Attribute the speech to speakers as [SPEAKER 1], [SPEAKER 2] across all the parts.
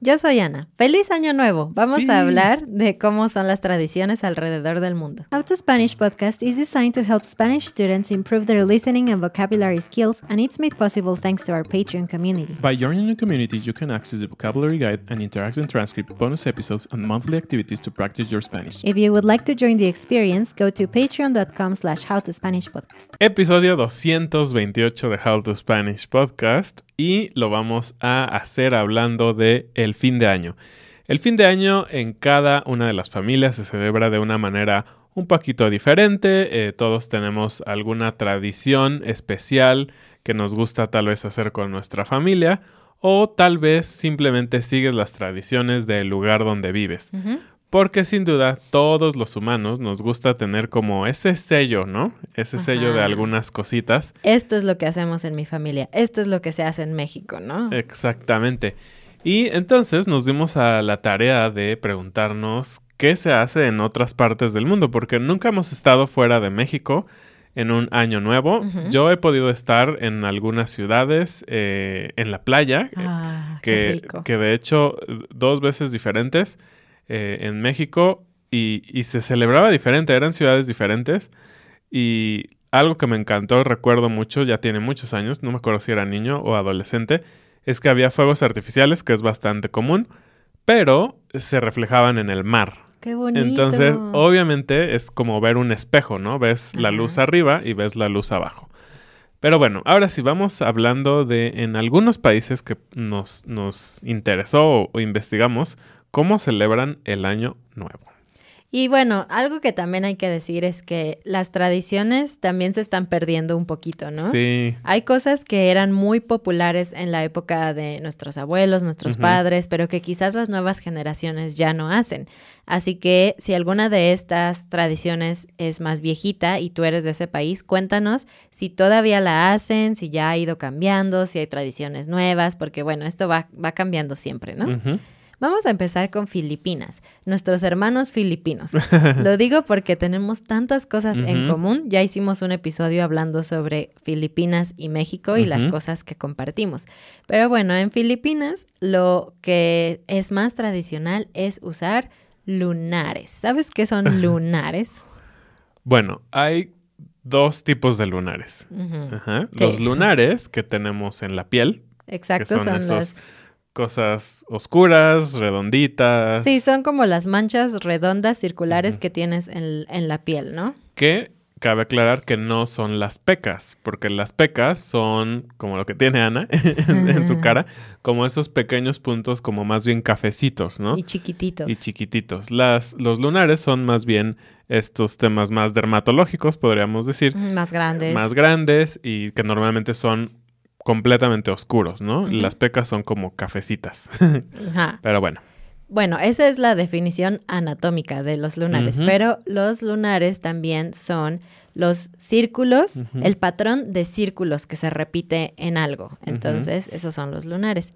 [SPEAKER 1] Yo soy Ana. ¡Feliz Año Nuevo! Vamos
[SPEAKER 2] Sí.
[SPEAKER 1] a hablar de cómo son las tradiciones alrededor del mundo.
[SPEAKER 3] How to Spanish podcast is designed to help Spanish students improve their listening and vocabulary skills, and it's made possible thanks to our Patreon community.
[SPEAKER 2] By joining the community, you can access the vocabulary guide and interactive transcript, bonus episodes, and monthly activities to practice your Spanish.
[SPEAKER 3] If you would like to join the experience, go to patreon.com slash howtospanishpodcast.
[SPEAKER 2] Episodio 228 de How to Spanish Podcast y lo vamos a hacer hablando de el fin de año. El fin de año en cada una de las familias se celebra de una manera un poquito diferente. eh, todos tenemos alguna tradición especial que nos gusta tal vez hacer con nuestra familia o tal vez simplemente sigues las tradiciones del lugar donde vives. Porque sin duda todos los humanos nos gusta tener como ese sello, ¿no? Ese sello de algunas cositas.
[SPEAKER 1] Esto es lo que hacemos en mi familia. Esto es lo que se hace en México, ¿no?
[SPEAKER 2] Exactamente. Y entonces nos dimos a la tarea de preguntarnos qué se hace en otras partes del mundo, porque nunca hemos estado fuera de México en un año nuevo. Yo he podido estar en algunas ciudades, eh, en la playa,
[SPEAKER 1] Ah, qué rico.
[SPEAKER 2] que de hecho dos veces diferentes eh, en México y, y se celebraba diferente, eran ciudades diferentes y algo que me encantó, recuerdo mucho, ya tiene muchos años, no me acuerdo si era niño o adolescente, es que había fuegos artificiales, que es bastante común, pero se reflejaban en el mar.
[SPEAKER 1] Qué bonito.
[SPEAKER 2] Entonces, obviamente es como ver un espejo, ¿no? Ves la luz arriba y ves la luz abajo. Pero bueno, ahora sí vamos hablando de en algunos países que nos, nos interesó o, o investigamos cómo celebran el año nuevo.
[SPEAKER 1] Y bueno, algo que también hay que decir es que las tradiciones también se están perdiendo un poquito, ¿no?
[SPEAKER 2] Sí,
[SPEAKER 1] Hay cosas que eran muy populares en la época de nuestros abuelos, nuestros padres, pero que quizás las nuevas generaciones ya no hacen. Así que si alguna de estas tradiciones es más viejita y tú eres de ese país, cuéntanos si todavía la hacen, si ya ha ido cambiando, si hay tradiciones nuevas, porque bueno, esto va, va cambiando siempre, ¿no? Vamos a empezar con Filipinas, nuestros hermanos filipinos. Lo digo porque tenemos tantas cosas en común. Ya hicimos un episodio hablando sobre Filipinas y México y las cosas que compartimos. Pero bueno, en Filipinas lo que es más tradicional es usar lunares. ¿Sabes qué son lunares?
[SPEAKER 2] Bueno, hay dos tipos de lunares. Ajá.
[SPEAKER 1] Sí.
[SPEAKER 2] Los lunares que tenemos en la piel,
[SPEAKER 1] Exacto,
[SPEAKER 2] que son,
[SPEAKER 1] son, las...
[SPEAKER 2] cosas oscuras, redonditas.
[SPEAKER 1] Sí, son como las manchas redondas circulares que tienes en, en la piel, ¿no?
[SPEAKER 2] que cabe aclarar que no son las pecas, porque las pecas son como lo que tiene Ana en su cara, como esos pequeños puntos como más bien cafecitos, ¿no?
[SPEAKER 1] Y chiquititos.
[SPEAKER 2] Y chiquititos. Las, los lunares son más bien estos temas más dermatológicos, podríamos decir.
[SPEAKER 1] Más grandes.
[SPEAKER 2] Más grandes y que normalmente son completamente oscuros, ¿no? Las pecas son como cafecitas.
[SPEAKER 1] Ajá.
[SPEAKER 2] Pero bueno.
[SPEAKER 1] Bueno, esa es la definición anatómica de los lunares, pero los lunares también son los círculos, el patrón de círculos que se repite en algo. Entonces, esos son los lunares.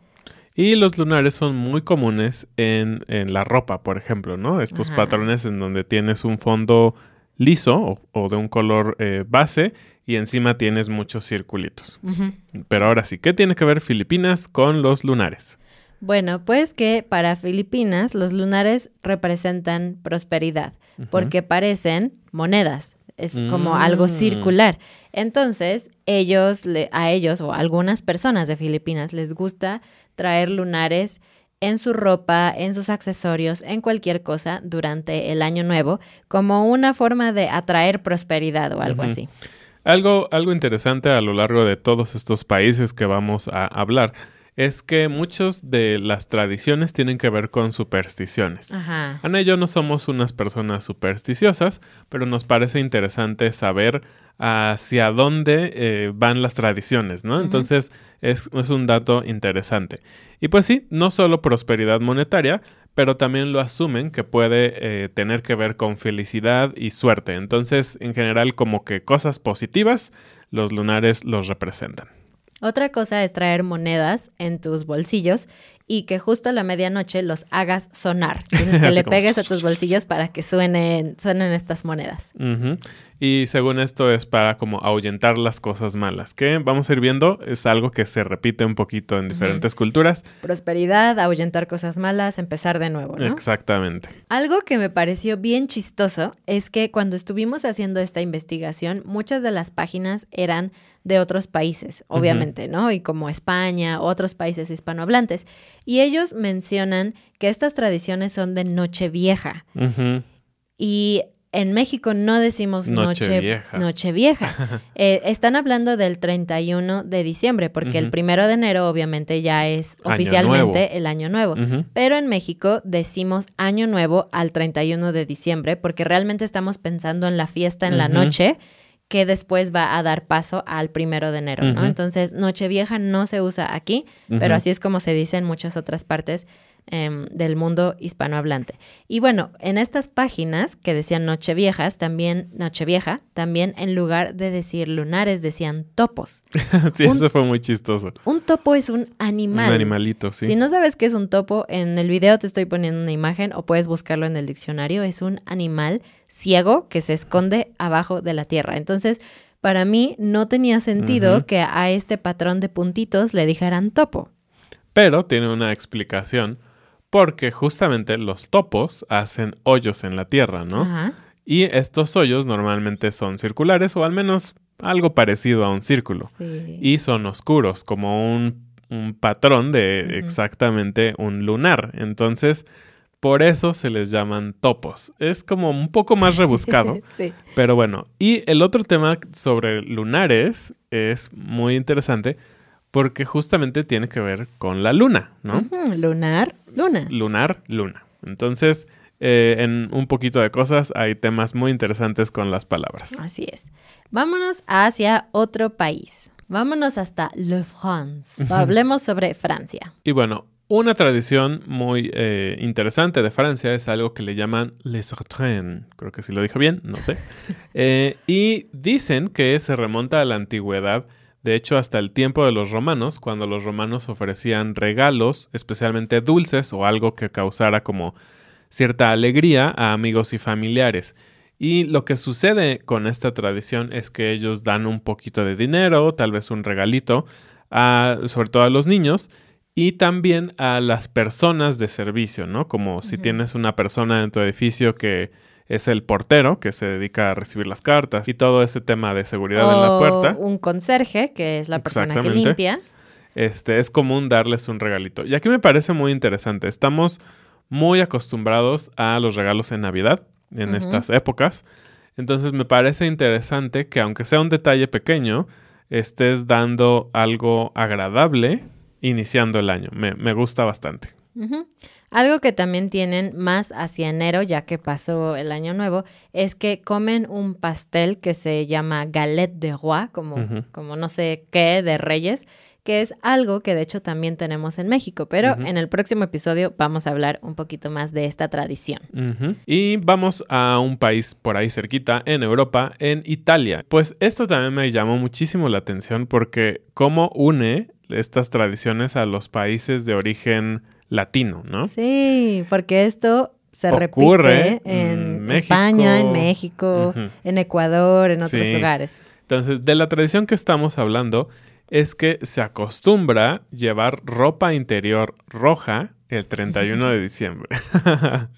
[SPEAKER 2] Y los lunares son muy comunes en, en la ropa, por ejemplo, ¿no? Estos
[SPEAKER 1] Ajá.
[SPEAKER 2] patrones en donde tienes un fondo liso o, o de un color eh, base y encima tienes muchos circulitos. Pero ahora sí, ¿qué tiene que ver Filipinas con los lunares?
[SPEAKER 1] Bueno, pues que para Filipinas los lunares representan prosperidad porque parecen monedas. Es como algo
[SPEAKER 2] Mm.
[SPEAKER 1] circular. Entonces, ellos, le- a ellos o a algunas personas de Filipinas les gusta traer lunares en su ropa, en sus accesorios, en cualquier cosa durante el año nuevo, como una forma de atraer prosperidad o algo así.
[SPEAKER 2] Algo, algo interesante a lo largo de todos estos países que vamos a hablar es que muchas de las tradiciones tienen que ver con supersticiones.
[SPEAKER 1] Ajá.
[SPEAKER 2] Ana y yo no somos unas personas supersticiosas, pero nos parece interesante saber hacia dónde eh, van las tradiciones, ¿no? Entonces es, es un dato interesante. Y pues sí, no solo prosperidad monetaria, pero también lo asumen que puede eh, tener que ver con felicidad y suerte. Entonces, en general, como que cosas positivas, los lunares los representan.
[SPEAKER 1] Otra cosa es traer monedas en tus bolsillos y que justo a la medianoche los hagas sonar. Entonces que le pegues a tus bolsillos para que suenen, suenen estas monedas.
[SPEAKER 2] Y según esto es para como ahuyentar las cosas malas, que vamos a ir viendo, es algo que se repite un poquito en diferentes culturas.
[SPEAKER 1] Prosperidad, ahuyentar cosas malas, empezar de nuevo, ¿no?
[SPEAKER 2] Exactamente.
[SPEAKER 1] Algo que me pareció bien chistoso es que cuando estuvimos haciendo esta investigación, muchas de las páginas eran de otros países, obviamente, ¿no? Y como España, otros países hispanohablantes. Y ellos mencionan que estas tradiciones son de Nochevieja.
[SPEAKER 2] Ujú.
[SPEAKER 1] Y en México no decimos noche,
[SPEAKER 2] Nochevieja.
[SPEAKER 1] Nochevieja. Eh, están hablando del 31 de diciembre, porque el primero de enero obviamente ya es
[SPEAKER 2] Año
[SPEAKER 1] oficialmente
[SPEAKER 2] nuevo.
[SPEAKER 1] el año nuevo. Pero en México decimos año nuevo al 31 de diciembre, porque realmente estamos pensando en la fiesta en la noche que después va a dar paso al primero de enero, ¿no? Entonces, Nochevieja no se usa aquí, pero así es como se dice en muchas otras partes em, del mundo hispanohablante. Y bueno, en estas páginas que decían Nocheviejas, también Nochevieja, también en lugar de decir lunares decían topos.
[SPEAKER 2] sí,
[SPEAKER 1] Un-
[SPEAKER 2] eso fue muy chistoso.
[SPEAKER 1] Un topo es un animal.
[SPEAKER 2] Un animalito, sí.
[SPEAKER 1] Si no sabes qué es un topo, en el video te estoy poniendo una imagen o puedes buscarlo en el diccionario. Es un animal ciego que se esconde abajo de la tierra. Entonces, para mí no tenía sentido que a este patrón de puntitos le dijeran topo.
[SPEAKER 2] Pero tiene una explicación porque justamente los topos hacen hoyos en la tierra, ¿no?
[SPEAKER 1] Ajá.
[SPEAKER 2] Y estos hoyos normalmente son circulares o al menos algo parecido a un círculo.
[SPEAKER 1] Sí.
[SPEAKER 2] Y son oscuros, como un, un patrón de exactamente un lunar. Entonces, por eso se les llaman topos. Es como un poco más rebuscado.
[SPEAKER 1] sí.
[SPEAKER 2] Pero bueno, y el otro tema sobre lunares es muy interesante porque justamente tiene que ver con la luna, ¿no?
[SPEAKER 1] Lunar, luna.
[SPEAKER 2] Lunar, luna. Entonces, eh, en un poquito de cosas hay temas muy interesantes con las palabras.
[SPEAKER 1] Así es. Vámonos hacia otro país. Vámonos hasta Le France. Hablemos sobre Francia.
[SPEAKER 2] Y bueno, una tradición muy eh, interesante de Francia es algo que le llaman les sauterelles. Creo que si lo dije bien, no sé. Eh, y dicen que se remonta a la antigüedad, de hecho hasta el tiempo de los romanos, cuando los romanos ofrecían regalos, especialmente dulces o algo que causara como cierta alegría a amigos y familiares. Y lo que sucede con esta tradición es que ellos dan un poquito de dinero, tal vez un regalito, a, sobre todo a los niños y también a las personas de servicio, ¿no? Como si tienes una persona en tu edificio que es el portero, que se dedica a recibir las cartas y todo ese tema de seguridad en la puerta.
[SPEAKER 1] un conserje, que es la persona que limpia.
[SPEAKER 2] Este, es común darles un regalito. Y aquí me parece muy interesante. Estamos muy acostumbrados a los regalos en Navidad, en estas épocas. Entonces me parece interesante que aunque sea un detalle pequeño, estés dando algo agradable iniciando el año. Me, me gusta bastante.
[SPEAKER 1] Algo que también tienen más hacia enero, ya que pasó el año nuevo, es que comen un pastel que se llama galette de roi, como, como no sé qué, de reyes, que es algo que de hecho también tenemos en México. Pero en el próximo episodio vamos a hablar un poquito más de esta tradición.
[SPEAKER 2] Y vamos a un país por ahí cerquita, en Europa, en Italia. Pues esto también me llamó muchísimo la atención porque cómo une estas tradiciones a los países de origen latino, ¿no?
[SPEAKER 1] Sí, porque esto se
[SPEAKER 2] Ocurre
[SPEAKER 1] repite en
[SPEAKER 2] México.
[SPEAKER 1] España, en México, en Ecuador, en otros
[SPEAKER 2] Sí.
[SPEAKER 1] lugares.
[SPEAKER 2] Entonces, de la tradición que estamos hablando es que se acostumbra llevar ropa interior roja el 31 de diciembre.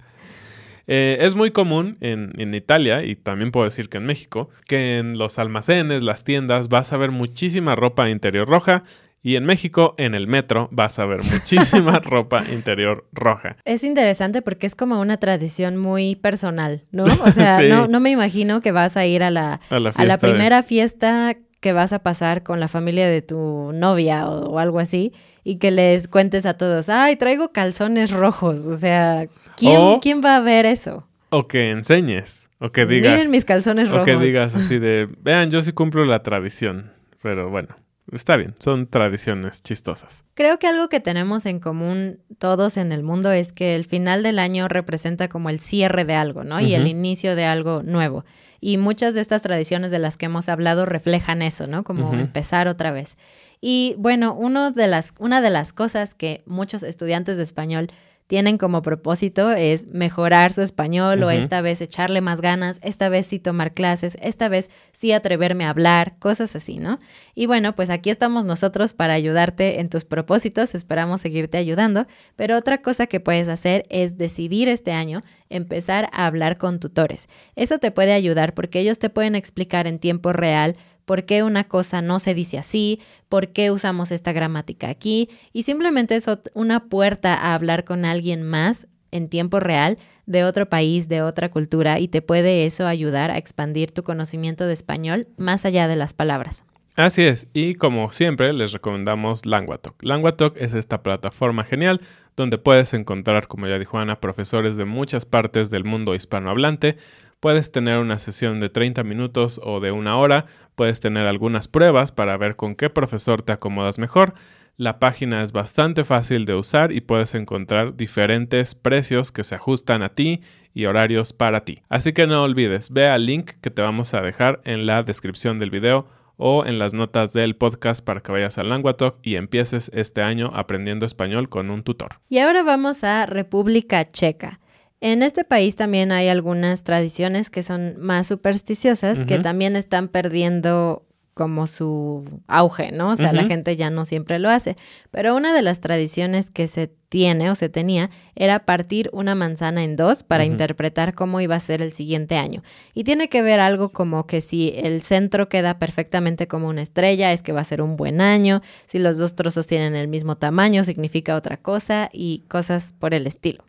[SPEAKER 2] Eh, es muy común en, en Italia, y también puedo decir que en México, que en los almacenes, las tiendas, vas a ver muchísima ropa interior roja. Y en México, en el metro, vas a ver muchísima ropa interior roja.
[SPEAKER 1] Es interesante porque es como una tradición muy personal, ¿no? O sea,
[SPEAKER 2] Sí.
[SPEAKER 1] no, no me imagino que vas a ir a la,
[SPEAKER 2] A la
[SPEAKER 1] a la
[SPEAKER 2] fiesta de-
[SPEAKER 1] primera fiesta que vas a pasar con la familia de tu novia o, o algo así y que les cuentes a todos, ay, traigo calzones rojos. O sea, ¿quién,
[SPEAKER 2] O-
[SPEAKER 1] ¿quién va a ver eso?
[SPEAKER 2] O que enseñes, o que digas.
[SPEAKER 1] Miren mis calzones
[SPEAKER 2] O
[SPEAKER 1] rojos.
[SPEAKER 2] que digas así de, vean, yo sí cumplo la tradición. Pero bueno, está bien, son tradiciones chistosas.
[SPEAKER 1] Creo que algo que tenemos en común todos en el mundo es que el final del año representa como el cierre de algo, ¿no? Y el inicio de algo nuevo. Y muchas de estas tradiciones de las que hemos hablado reflejan eso, ¿no? Como empezar otra vez. Y bueno, uno de las, una de las cosas que muchos estudiantes de español tienen como propósito es mejorar su español o esta vez echarle más ganas, esta vez sí tomar clases, esta vez sí atreverme a hablar, cosas así, ¿no? Y bueno, pues aquí estamos nosotros para ayudarte en tus propósitos, esperamos seguirte ayudando, pero otra cosa que puedes hacer es decidir este año empezar a hablar con tutores. Eso te puede ayudar porque ellos te pueden explicar en tiempo real por qué una cosa no se dice así, por qué usamos esta gramática aquí, y simplemente es una puerta a hablar con alguien más en tiempo real de otro país, de otra cultura, y te puede eso ayudar a expandir tu conocimiento de español más allá de las palabras.
[SPEAKER 2] Así es, y como siempre les recomendamos Languatalk. Languatalk es esta plataforma genial donde puedes encontrar, como ya dijo Ana, profesores de muchas partes del mundo hispanohablante. Puedes tener una sesión de 30 minutos o de una hora, puedes tener algunas pruebas para ver con qué profesor te acomodas mejor. La página es bastante fácil de usar y puedes encontrar diferentes precios que se ajustan a ti y horarios para ti. Así que no olvides, ve al link que te vamos a dejar en la descripción del video o en las notas del podcast para que vayas al Languatalk y empieces este año aprendiendo español con un tutor.
[SPEAKER 1] Y ahora vamos a República Checa. En este país también hay algunas tradiciones que son más supersticiosas, que también están perdiendo como su auge, ¿no? O sea, la gente ya no siempre lo hace. Pero una de las tradiciones que se tiene o se tenía era partir una manzana en dos para interpretar cómo iba a ser el siguiente año. Y tiene que ver algo como que si el centro queda perfectamente como una estrella, es que va a ser un buen año. Si los dos trozos tienen el mismo tamaño, significa otra cosa y cosas por el estilo.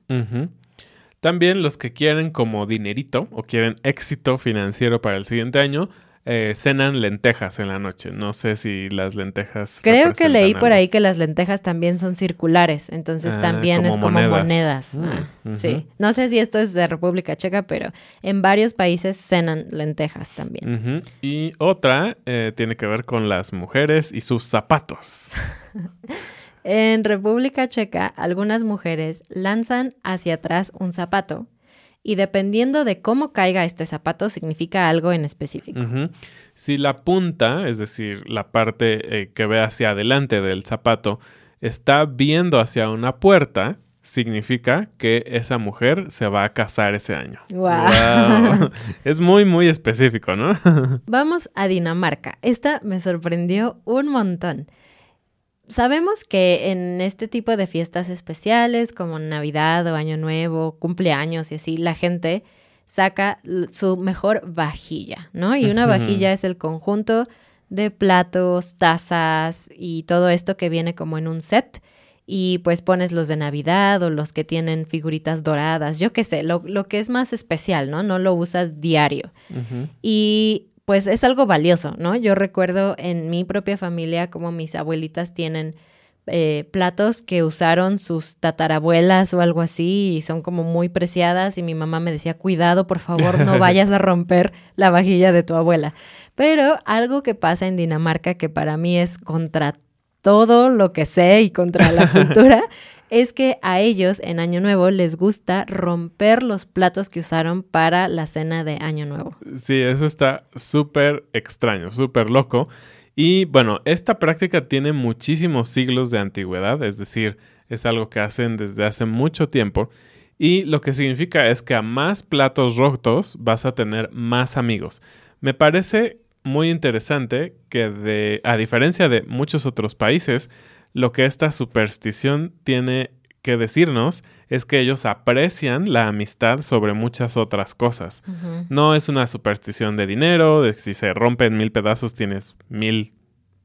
[SPEAKER 2] También los que quieren como dinerito o quieren éxito financiero para el siguiente año, eh, cenan lentejas en la noche. No sé si las lentejas.
[SPEAKER 1] Creo que leí por ahí que las lentejas también son circulares, entonces
[SPEAKER 2] Ah,
[SPEAKER 1] también es
[SPEAKER 2] como monedas.
[SPEAKER 1] monedas. Ah,
[SPEAKER 2] ujú.
[SPEAKER 1] Sí, no sé si esto es de República Checa, pero en varios países cenan lentejas también.
[SPEAKER 2] Y otra eh, tiene que ver con las mujeres y sus zapatos.
[SPEAKER 1] En República Checa, algunas mujeres lanzan hacia atrás un zapato y dependiendo de cómo caiga este zapato significa algo en específico.
[SPEAKER 2] Si la punta, es decir, la parte eh, que ve hacia adelante del zapato, está viendo hacia una puerta, significa que esa mujer se va a casar ese año. Es muy, muy específico, ¿no?
[SPEAKER 1] Vamos a Dinamarca. Esta me sorprendió un montón. Sabemos que en este tipo de fiestas especiales, como Navidad o Año Nuevo, cumpleaños y así, la gente saca su mejor vajilla, ¿no? Y una vajilla es el conjunto de platos, tazas y todo esto que viene como en un set. y pues pones los de Navidad o los que tienen figuritas doradas, yo qué sé, lo, lo que es más especial, ¿no? No lo usas diario. Y pues es algo valioso, ¿no? Yo recuerdo en mi propia familia como mis abuelitas tienen eh, platos que usaron sus tatarabuelas o algo así y son como muy preciadas y mi mamá me decía, cuidado, por favor, no vayas a romper la vajilla de tu abuela. Pero algo que pasa en Dinamarca que para mí es contra todo lo que sé y contra la cultura es que a ellos en Año Nuevo les gusta romper los platos que usaron para la cena de Año Nuevo.
[SPEAKER 2] Sí, eso está súper extraño, súper loco. Y bueno, esta práctica tiene muchísimos siglos de antigüedad, es decir, es algo que hacen desde hace mucho tiempo. Y lo que significa es que a más platos rotos vas a tener más amigos. Me parece muy interesante que de, a diferencia de muchos otros países, lo que esta superstición tiene que decirnos es que ellos aprecian la amistad sobre muchas otras cosas. No es una superstición de dinero, de si se rompen mil pedazos tienes mil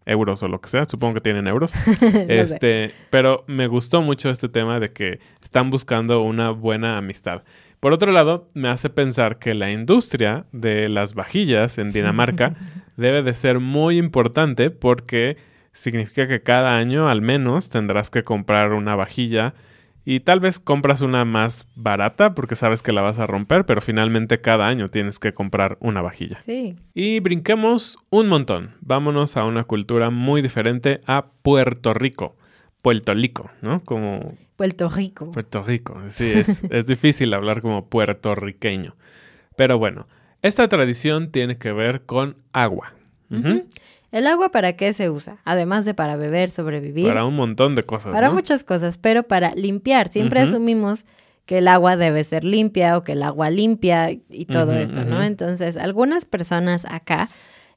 [SPEAKER 2] euros o lo que sea, supongo que tienen euros. este, pero me gustó mucho este tema de que están buscando una buena amistad. Por otro lado, me hace pensar que la industria de las vajillas en Dinamarca debe de ser muy importante porque significa que cada año al menos tendrás que comprar una vajilla y tal vez compras una más barata porque sabes que la vas a romper, pero finalmente cada año tienes que comprar una vajilla.
[SPEAKER 1] Sí.
[SPEAKER 2] Y brinquemos un montón. Vámonos a una cultura muy diferente, a Puerto Rico. Puerto Rico, ¿no? Como...
[SPEAKER 1] Puerto Rico.
[SPEAKER 2] Puerto Rico, sí, es, es difícil hablar como puertorriqueño. Pero bueno, esta tradición tiene que ver con agua.
[SPEAKER 1] ¿El agua para qué se usa? Además de para beber, sobrevivir.
[SPEAKER 2] Para un montón de cosas.
[SPEAKER 1] Para
[SPEAKER 2] ¿no?
[SPEAKER 1] muchas cosas, pero para limpiar. Siempre asumimos que el agua debe ser limpia o que el agua limpia y todo esto, ¿no? Entonces, algunas personas acá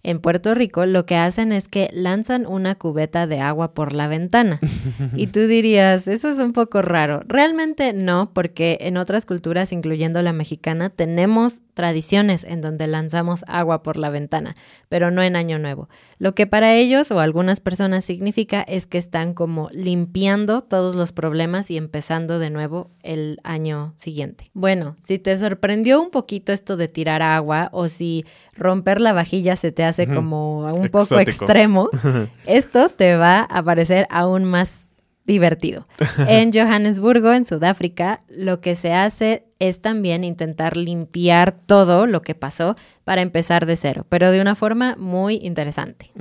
[SPEAKER 1] en Puerto Rico lo que hacen es que lanzan una cubeta de agua por la ventana. y tú dirías, eso es un poco raro. Realmente no, porque en otras culturas, incluyendo la mexicana, tenemos tradiciones en donde lanzamos agua por la ventana, pero no en Año Nuevo. Lo que para ellos o algunas personas significa es que están como limpiando todos los problemas y empezando de nuevo el año siguiente. Bueno, si te sorprendió un poquito esto de tirar agua o si romper la vajilla se te hace como un poco extremo, esto te va a parecer aún más divertido. En Johannesburgo, en Sudáfrica, lo que se hace es también intentar limpiar todo lo que pasó para empezar de cero, pero de una forma muy interesante.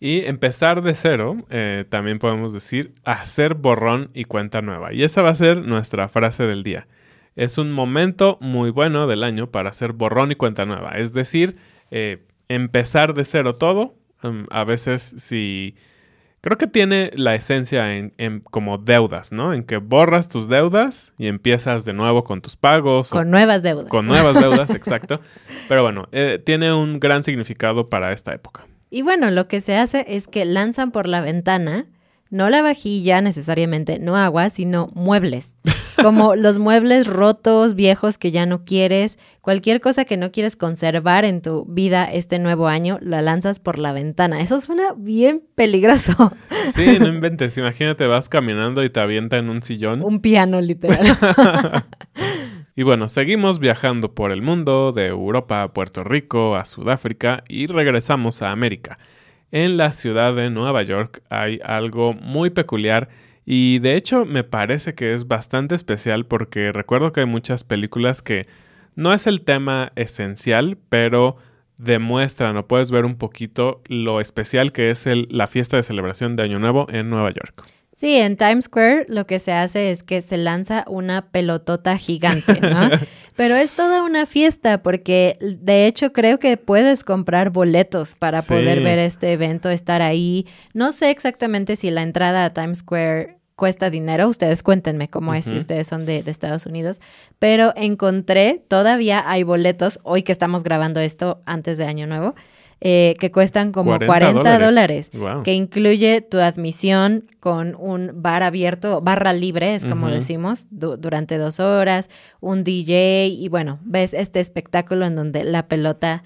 [SPEAKER 2] Y empezar de cero, eh, también podemos decir hacer borrón y cuenta nueva. Y esa va a ser nuestra frase del día. Es un momento muy bueno del año para hacer borrón y cuenta nueva. Es decir, eh, empezar de cero todo. Um, a veces si... Creo que tiene la esencia en, en como deudas, ¿no? En que borras tus deudas y empiezas de nuevo con tus pagos. o
[SPEAKER 1] Con nuevas deudas.
[SPEAKER 2] con nuevas deudas, exacto. Pero bueno, eh, tiene un gran significado para esta época.
[SPEAKER 1] Y bueno, lo que se hace es que lanzan por la ventana, no la vajilla necesariamente, no agua, sino muebles. Como los muebles rotos, viejos que ya no quieres, cualquier cosa que no quieres conservar en tu vida este nuevo año, la lanzas por la ventana. Eso suena bien peligroso.
[SPEAKER 2] Sí, no inventes. Imagínate, vas caminando y te avienta en un sillón.
[SPEAKER 1] Un piano, literal.
[SPEAKER 2] Y bueno, seguimos viajando por el mundo, de Europa a Puerto Rico, a Sudáfrica y regresamos a América. En la ciudad de Nueva York hay algo muy peculiar y de hecho me parece que es bastante especial porque recuerdo que hay muchas películas que no es el tema esencial, pero demuestran o puedes ver un poquito lo especial que es la fiesta de celebración de Año Nuevo en Nueva York.
[SPEAKER 1] Sí, en Times Square lo que se hace es que se lanza una pelotota gigante, ¿no? Pero es toda una fiesta porque de hecho creo que puedes comprar boletos para
[SPEAKER 2] Sí.
[SPEAKER 1] poder ver este evento, estar ahí. No sé exactamente si la entrada a Times Square cuesta dinero, ustedes cuéntenme cómo es si ustedes son de, de Estados Unidos, pero encontré, todavía hay boletos, hoy que estamos grabando esto antes de Año Nuevo, eh, que cuestan como
[SPEAKER 2] 40
[SPEAKER 1] 40,
[SPEAKER 2] dólares. Wow.
[SPEAKER 1] que incluye tu admisión con un bar abierto, barra libre, es como decimos, du- durante dos horas, un DJ y bueno, ves este espectáculo en donde la pelota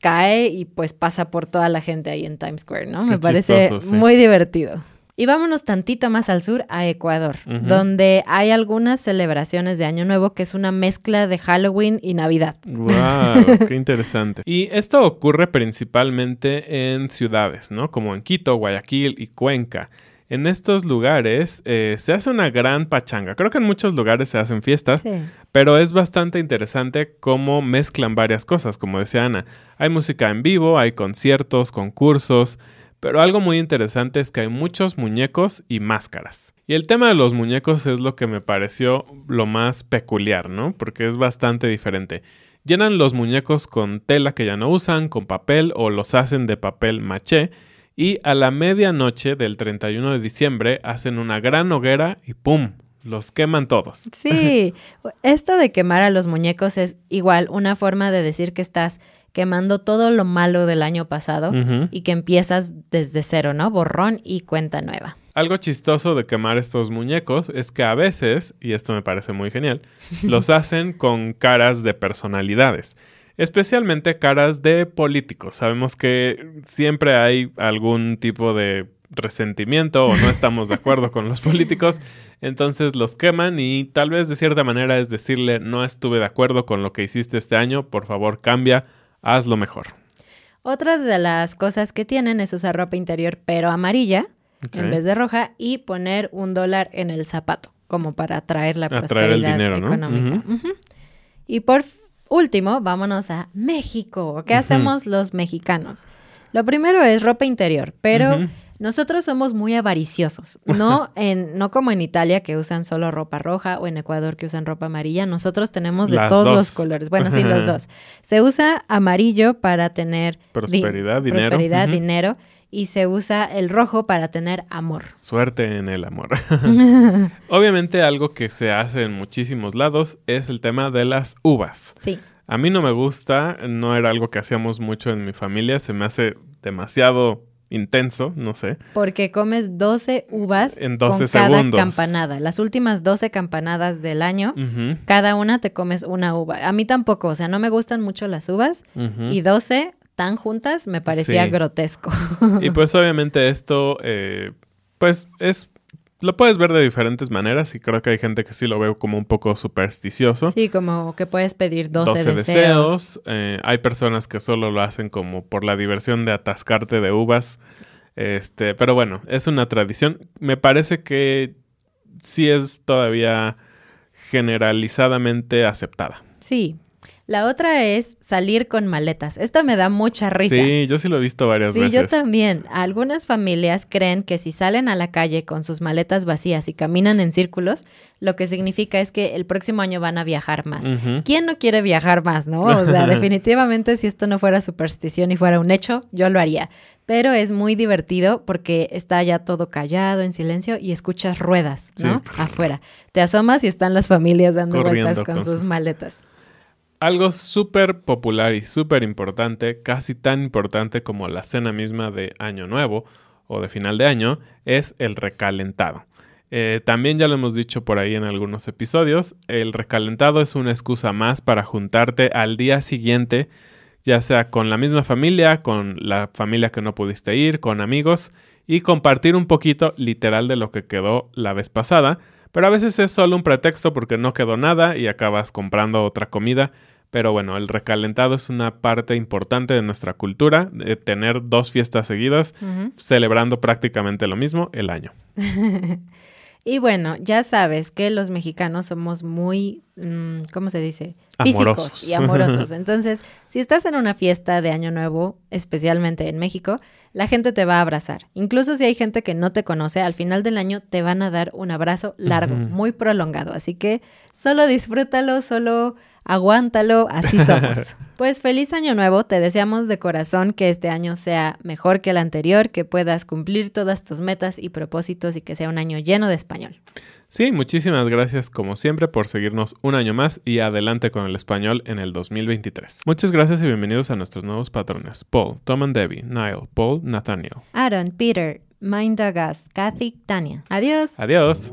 [SPEAKER 1] cae y pues pasa por toda la gente ahí en Times Square, ¿no?
[SPEAKER 2] Qué
[SPEAKER 1] Me parece
[SPEAKER 2] chistoso, sí.
[SPEAKER 1] muy divertido. Y vámonos tantito más al sur, a Ecuador, donde hay algunas celebraciones de Año Nuevo que es una mezcla de Halloween y Navidad.
[SPEAKER 2] ¡Wow! ¡Qué interesante! Y esto ocurre principalmente en ciudades, ¿no? Como en Quito, Guayaquil y Cuenca. En estos lugares eh, se hace una gran pachanga. Creo que en muchos lugares se hacen fiestas, pero es bastante interesante cómo mezclan varias cosas, como decía Ana. Hay música en vivo, hay conciertos, concursos, pero algo muy interesante es que hay muchos muñecos y máscaras. Y el tema de los muñecos es lo que me pareció lo más peculiar, ¿no? Porque es bastante diferente. Llenan los muñecos con tela que ya no usan, con papel o los hacen de papel maché y a la medianoche del 31 de diciembre hacen una gran hoguera y ¡pum! Los queman todos.
[SPEAKER 1] Sí, esto de quemar a los muñecos es igual una forma de decir que estás quemando todo lo malo del año pasado y que empiezas desde cero, ¿no? Borrón y cuenta nueva.
[SPEAKER 2] Algo chistoso de quemar estos muñecos es que a veces, y esto me parece muy genial, los hacen con caras de personalidades, especialmente caras de políticos. Sabemos que siempre hay algún tipo de resentimiento o no estamos de acuerdo con los políticos, entonces los queman y tal vez de cierta manera es decirle no estuve de acuerdo con lo que hiciste este año, por favor cambia, hazlo mejor.
[SPEAKER 1] Otra de las cosas que tienen es usar ropa interior pero amarilla en vez de roja y poner un dólar en el zapato como para atraer la prosperidad dinero, económica. Y por último, vámonos a México. ¿Qué hacemos los mexicanos? Lo primero es ropa interior, pero nosotros somos muy avariciosos, no en no como en Italia que usan solo ropa roja o en Ecuador que usan ropa amarilla, nosotros tenemos de todos los colores. Bueno, sí, los dos. Se usa amarillo para tener
[SPEAKER 2] prosperidad, dinero.
[SPEAKER 1] Prosperidad, dinero y se usa el rojo para tener amor.
[SPEAKER 2] Suerte en el amor. Obviamente algo que se hace en muchísimos lados es el tema de las uvas.
[SPEAKER 1] Sí.
[SPEAKER 2] A mí no me gusta, no era algo que hacíamos mucho en mi familia, se me hace demasiado intenso, no sé.
[SPEAKER 1] Porque comes 12 uvas en 12 con cada campanada. Las últimas 12 campanadas del año, cada una te comes una uva. A mí tampoco, o sea, no me gustan mucho las uvas y 12 tan juntas me parecía grotesco.
[SPEAKER 2] y pues obviamente esto, eh, pues es lo puedes ver de diferentes maneras y creo que hay gente que sí lo veo como un poco supersticioso.
[SPEAKER 1] Sí, como que puedes pedir 12, deseos.
[SPEAKER 2] Eh, hay personas que solo lo hacen como por la diversión de atascarte de uvas. Este, pero bueno, es una tradición. Me parece que sí es todavía generalizadamente aceptada.
[SPEAKER 1] Sí, la otra es salir con maletas. Esta me da mucha risa.
[SPEAKER 2] Sí, yo sí lo he visto varias veces.
[SPEAKER 1] Sí, yo también. Algunas familias creen que si salen a la calle con sus maletas vacías y caminan en círculos, lo que significa es que el próximo año van a viajar más. ¿Quién no quiere viajar más, no? O sea, definitivamente si esto no fuera superstición y fuera un hecho, yo lo haría. Pero es muy divertido porque está ya todo callado, en silencio, y escuchas ruedas, ¿no? Afuera. Te asomas y están las familias dando vueltas con, sus maletas.
[SPEAKER 2] Algo súper popular y súper importante, casi tan importante como la cena misma de Año Nuevo o de final de año, es el recalentado. Eh, también ya lo hemos dicho por ahí en algunos episodios, el recalentado es una excusa más para juntarte al día siguiente, ya sea con la misma familia, con la familia que no pudiste ir, con amigos, y compartir un poquito literal de lo que quedó la vez pasada, pero a veces es solo un pretexto porque no quedó nada y acabas comprando otra comida. Pero bueno, el recalentado es una parte importante de nuestra cultura, de tener dos fiestas seguidas, celebrando prácticamente lo mismo el año.
[SPEAKER 1] y bueno, ya sabes que los mexicanos somos muy, mm, ¿cómo se dice? Físicos y amorosos. Entonces, si estás en una fiesta de Año Nuevo, especialmente en México, la gente te va a abrazar. Incluso si hay gente que no te conoce, al final del año te van a dar un abrazo largo, muy prolongado. Así que solo disfrútalo, solo aguántalo, así somos. Pues feliz año nuevo, te deseamos de corazón que este año sea mejor que el anterior, que puedas cumplir todas tus metas y propósitos y que sea un año lleno de español.
[SPEAKER 2] Sí, muchísimas gracias como siempre por seguirnos un año más y adelante con el español en el 2023. Muchas gracias y bienvenidos a nuestros nuevos patrones. Paul, Tom and Debbie, Niall, Paul, Nathaniel.
[SPEAKER 1] Aaron, Peter, Mind Kathy, Tania. Adiós.
[SPEAKER 2] Adiós.